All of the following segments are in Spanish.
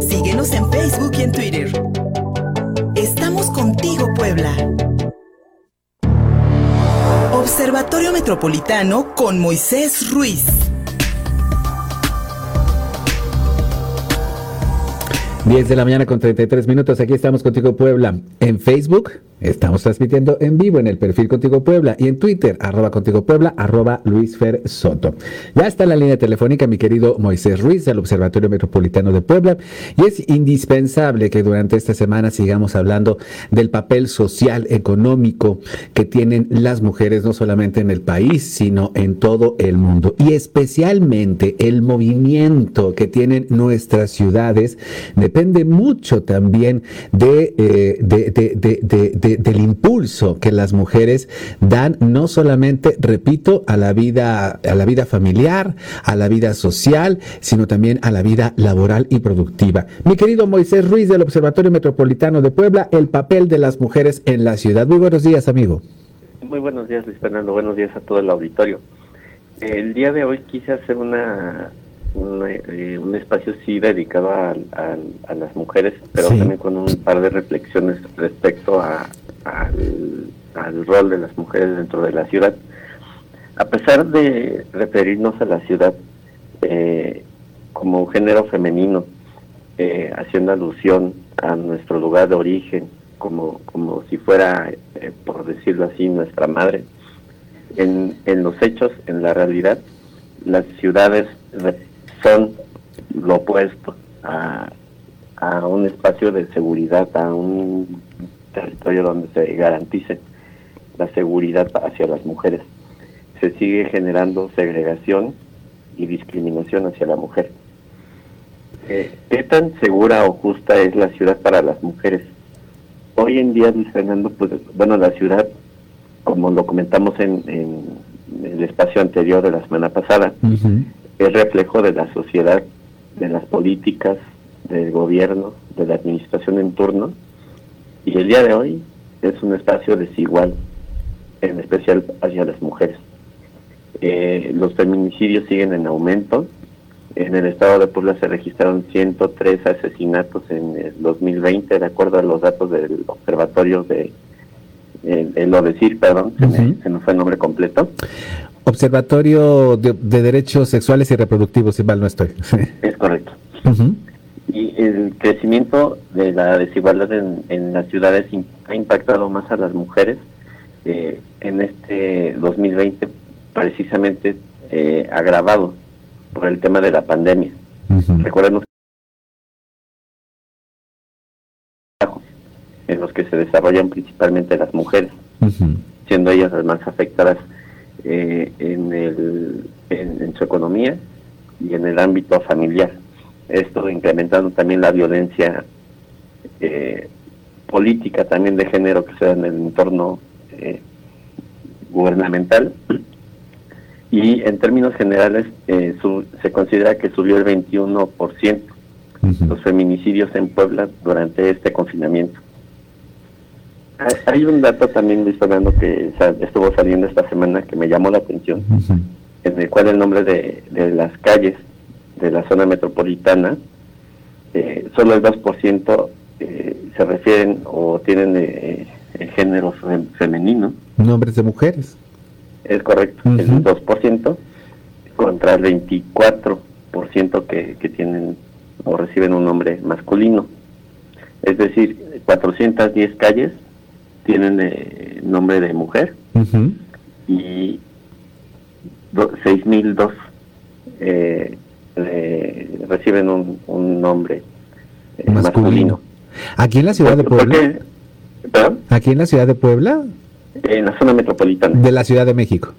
Síguenos en Facebook y en Twitter. Estamos contigo, Puebla. Observatorio Metropolitano con Moisés Ruiz. 10 de la mañana con 33 minutos. Aquí estamos contigo, Puebla. En Facebook estamos transmitiendo en vivo en el perfil Contigo Puebla y en Twitter, arroba Contigo Puebla, arroba Luis Fer Soto. Ya está la línea telefónica mi querido Moisés Ruiz del Observatorio Metropolitano de Puebla y es indispensable que durante esta semana sigamos hablando del papel social, económico que tienen las mujeres no solamente en el país, sino en todo el mundo y especialmente el movimiento que tienen nuestras ciudades de depende mucho también eh, de, del impulso que las mujeres dan, no solamente, repito, a la vida, a la vida familiar, a la vida social, sino también a la vida laboral y productiva. Mi querido Moisés Ruiz del Observatorio Metropolitano de Puebla, el papel de las mujeres en la ciudad. Muy buenos días, amigo. Muy buenos días, Luis Fernando. Buenos días a todo el auditorio. El día de hoy quise hacer una un, eh, un espacio sí dedicado a, a, las mujeres, pero también con un par de reflexiones respecto a, al, rol de las mujeres dentro de la ciudad. A pesar de referirnos a la ciudad eh, como género femenino, eh, haciendo alusión a nuestro lugar de origen, como, como si fuera, por decirlo así, nuestra madre, en, en los hechos, en la realidad, las ciudades son lo opuesto a, a un espacio de seguridad, a un territorio donde se garantice la seguridad hacia las mujeres. Se sigue generando segregación y discriminación hacia la mujer. Eh, ¿Qué tan segura o justa es la ciudad para las mujeres? Hoy en día, Luis Fernando, pues, bueno, la ciudad, como lo comentamos en, el espacio anterior de la semana pasada, es reflejo de la sociedad, de las políticas, del gobierno, de la administración en turno, y el día de hoy es un espacio desigual, en especial hacia las mujeres. Eh, los feminicidios siguen en aumento. En el estado de Puebla se registraron 103 asesinatos en el 2020, de acuerdo a los datos del observatorio de el, lo decir, perdón, se, me, se, me, fue el nombre completo. Observatorio de, Derechos Sexuales y Reproductivos, si mal no estoy. Es correcto. Y el crecimiento de la desigualdad en, las ciudades ha impactado más a las mujeres eh, en este 2020, precisamente eh, agravado por el tema de la pandemia. Recuerden en los que se desarrollan principalmente las mujeres, siendo ellas las más afectadas eh, en, el, en, su economía y en el ámbito familiar. Esto incrementando también la violencia eh, política también de género que se da en el entorno eh, gubernamental. Y en términos generales se considera que subió el 21% los feminicidios en Puebla durante este confinamiento. Hay un dato también, Luis Fernando, que estuvo saliendo esta semana que me llamó la atención, en el cual el nombre de, las calles de la zona metropolitana, eh, solo el 2% eh, se refieren o tienen eh, el género femenino. Nombres de mujeres. Es correcto, el 2% contra el 24% que, que tienen o reciben un nombre masculino. Es decir, 410 calles tienen eh, nombre de mujer y 6002 eh, reciben un, un nombre eh, masculino. ¿Aquí en la ciudad de Puebla? ¿Aquí en la ciudad de Puebla? En la zona metropolitana. De la Ciudad de México.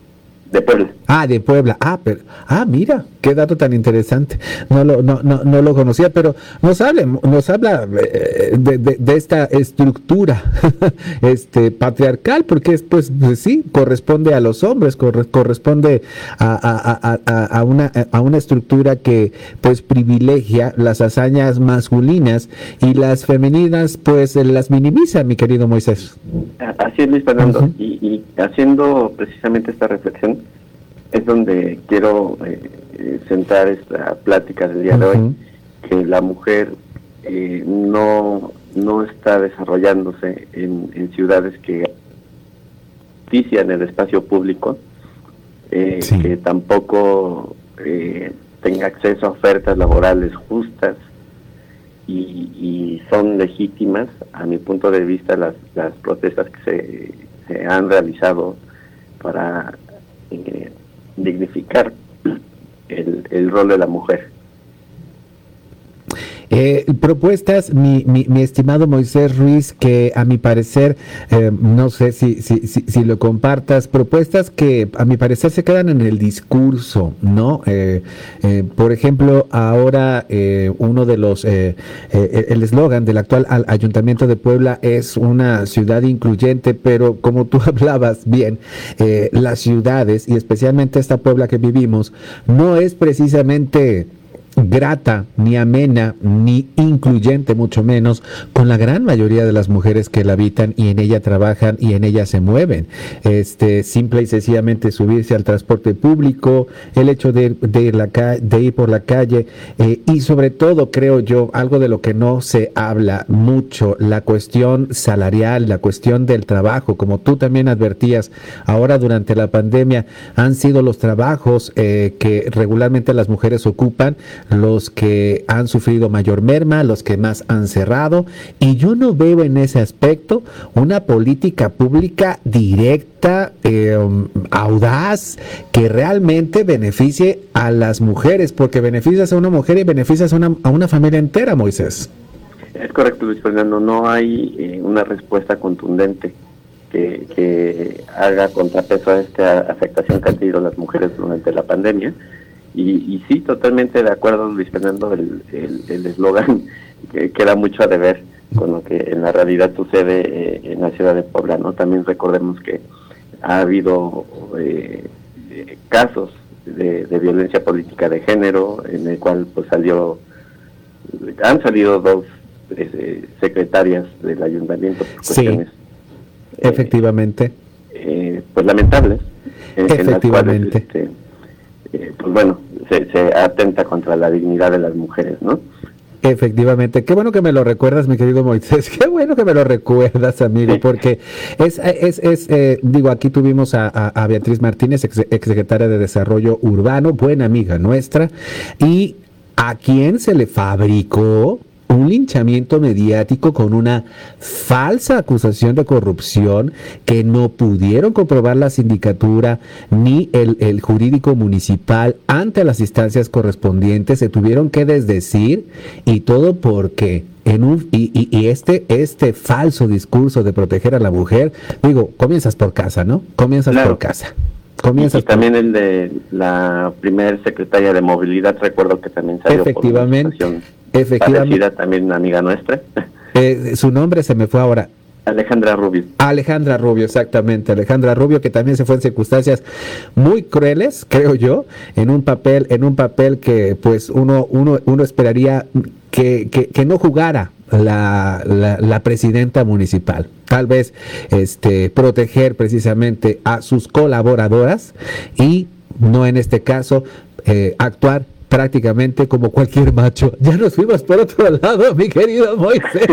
De Puebla. Ah, de Puebla. Ah, pero, ah, mira, qué dato tan interesante. No lo, no, no, no lo conocía, pero nos habla, nos habla eh, de, de, esta estructura este, patriarcal, porque es, pues, pues, sí, corresponde a los hombres, corresponde a, a, a, una, a una estructura que pues privilegia las hazañas masculinas y las femeninas pues las minimiza, mi querido Moisés. Así es, Luis Fernando. y, y haciendo precisamente esta reflexión, es donde quiero eh, eh, sentar esta plática del día de hoy. que la mujer eh, no, no está desarrollándose en, en ciudades que en el espacio público, eh, que tampoco eh, tenga acceso a ofertas laborales justas y, son legítimas, a mi punto de vista, las, las protestas que se, han realizado para eh, dignificar el, el rol de la mujer. Eh, propuestas, mi, mi, estimado Moisés Ruiz, que a mi parecer, eh, no sé si, lo compartas, propuestas que a mi parecer se quedan en el discurso, ¿no? Eh, por ejemplo, ahora uno de los, el eslogan del actual Ayuntamiento de Puebla es una ciudad incluyente, pero como tú hablabas bien, las ciudades y especialmente esta Puebla que vivimos, no es precisamente grata, ni amena, ni incluyente, mucho menos, con la gran mayoría de las mujeres que la habitan y en ella trabajan y en ella se mueven. Este, simple y sencillamente subirse al transporte público, el hecho de, ir, la, de ir por la calle eh, y sobre todo, creo yo, algo de lo que no se habla mucho, la cuestión salarial, la cuestión del trabajo, como tú también advertías, ahora durante la pandemia han sido los trabajos eh, que regularmente las mujeres ocupan los que han sufrido mayor merma, los que más han cerrado, y yo no veo en ese aspecto una política pública directa, eh, audaz, que realmente beneficie a las mujeres, porque beneficias a una mujer y beneficias a una, a una familia entera, Moisés. Es correcto, Luis Fernando, no hay eh, una respuesta contundente. Que, que, haga contrapeso a esta afectación que han tenido las mujeres durante la pandemia y, sí, totalmente de acuerdo, Luis Fernando, el eslogan el, que queda mucho a deber con lo que en la realidad sucede eh, en la ciudad de Puebla, ¿no? También recordemos que ha habido eh, casos de, violencia política de género, en el cual pues salió, han salido dos eh, secretarias del ayuntamiento por cuestiones. efectivamente. pues lamentables. Efectivamente. este, eh, pues bueno, se, atenta contra la dignidad de las mujeres, ¿no? Efectivamente, qué bueno que me lo recuerdas, mi querido Moisés, qué bueno que me lo recuerdas, amigo, porque es, es, es eh, digo, aquí tuvimos a, a, Beatriz Martínez, ex, secretaria de Desarrollo Urbano, buena amiga nuestra, y a quien se le fabricó un linchamiento mediático con una falsa acusación de corrupción que no pudieron comprobar la sindicatura ni el, jurídico municipal ante las instancias correspondientes, se tuvieron que desdecir y todo porque en un, y, y, este, este falso discurso de proteger a la mujer, digo, comienzas por casa, ¿no? Comienzas por casa. Comienzas y, también el de la primer secretaria de movilidad, recuerdo que también salió Efectivamente. Por Efectivamente. también una amiga nuestra. Eh, su nombre se me fue ahora. Alejandra Rubio. Alejandra Rubio, exactamente. Alejandra Rubio, que también se fue en circunstancias muy crueles, creo yo, en un papel, en un papel que pues uno, uno, uno esperaría que, que, no jugara la, la, la, presidenta municipal. Tal vez este, proteger precisamente a sus colaboradoras y no en este caso eh, actuar prácticamente como cualquier macho. Ya nos fuimos por otro lado, mi querido Moisés.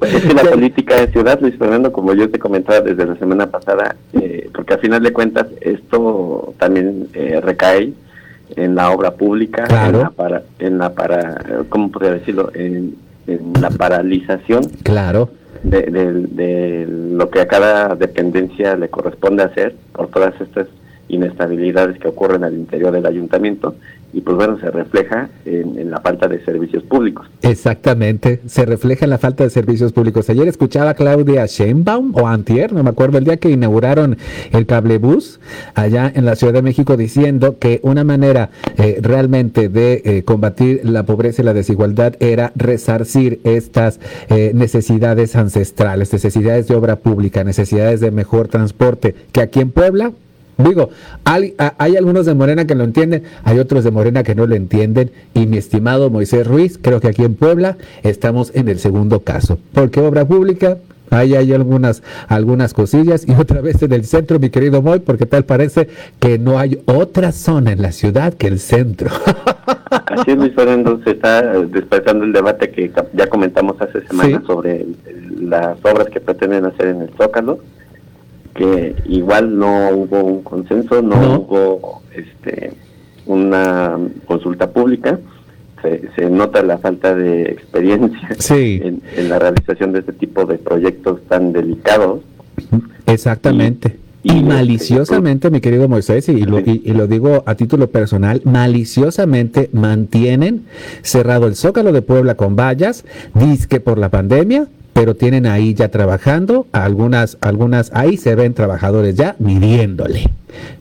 es la política de ciudad, Luis Fernando, como yo te comentaba desde la semana pasada, eh, porque al final de cuentas esto también eh, recae en la obra pública, en la para, en la para, ¿cómo podría decirlo? En, la paralización. Claro. De, de, lo que a cada dependencia le corresponde hacer por todas estas inestabilidades que ocurren al interior del ayuntamiento y pues bueno, se refleja en, la falta de servicios públicos. Exactamente, se refleja en la falta de servicios públicos. Ayer escuchaba a Claudia Sheinbaum o Antier, no me acuerdo, el día que inauguraron el cablebús allá en la Ciudad de México diciendo que una manera eh, realmente de eh, combatir la pobreza y la desigualdad era resarcir estas eh, necesidades ancestrales, necesidades de obra pública, necesidades de mejor transporte, que aquí en Puebla Digo, hay, hay, algunos de Morena que lo entienden, hay otros de Morena que no lo entienden. Y mi estimado Moisés Ruiz, creo que aquí en Puebla estamos en el segundo caso. Porque obra pública, Ahí hay algunas, algunas cosillas. Y otra vez en el centro, mi querido Moy, porque tal parece que no hay otra zona en la ciudad que el centro. Así es, Luis Fernando, se está despertando el debate que ya comentamos hace semanas sobre las obras que pretenden hacer en el Zócalo, que igual no hubo un consenso, no, hubo este una consulta pública. Se, nota la falta de experiencia en, la realización de este tipo de proyectos tan delicados. Exactamente. Y, maliciosamente, mi querido Moisés, y lo, y, lo, digo a título personal, maliciosamente mantienen cerrado el Zócalo de Puebla con vallas, disque por la pandemia, pero tienen ahí ya trabajando, algunas, algunas, ahí se ven trabajadores ya midiéndole,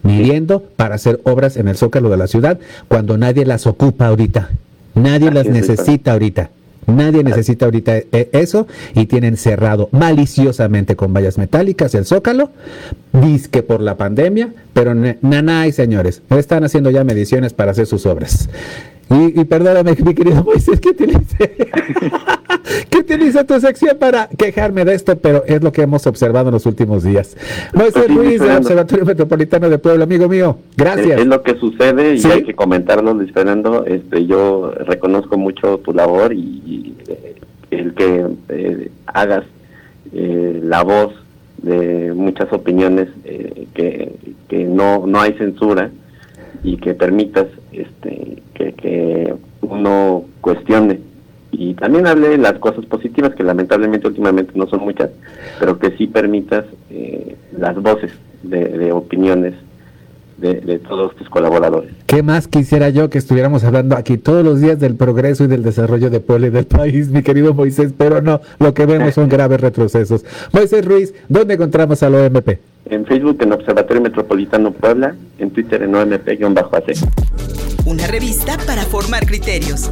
midiendo para hacer obras en el Zócalo de la ciudad cuando nadie las ocupa ahorita, nadie las necesita ahorita. Nadie necesita ahorita eh, eso y tienen cerrado maliciosamente con vallas metálicas el zócalo, disque por la pandemia, pero nanay, señores, están haciendo ya mediciones para hacer sus obras. Y, perdóname, mi querido Moisés, que utilice, que utilice tu sección para quejarme de esto, pero es lo que hemos observado en los últimos días. Moisés Ruiz, del Observatorio Metropolitano de Puebla, amigo mío, gracias. Es, lo que sucede y hay que comentarlo, Luis Fernando. Este, yo reconozco mucho tu labor y, eh, el que eh, hagas eh, la voz de muchas opiniones que, que no, no hay censura y que permitas este, que, uno cuestione y también hable de las cosas positivas que lamentablemente últimamente no son muchas pero que sí permitas eh, las voces de, opiniones de, todos tus colaboradores. ¿Qué más quisiera yo que estuviéramos hablando aquí todos los días del progreso y del desarrollo de Puebla y del país, mi querido Moisés? Pero no, lo que vemos son graves retrocesos. Moisés Ruiz, ¿dónde encontramos al OMP? En Facebook en Observatorio Metropolitano Puebla, en Twitter en OMP-AC. Una revista para formar criterios.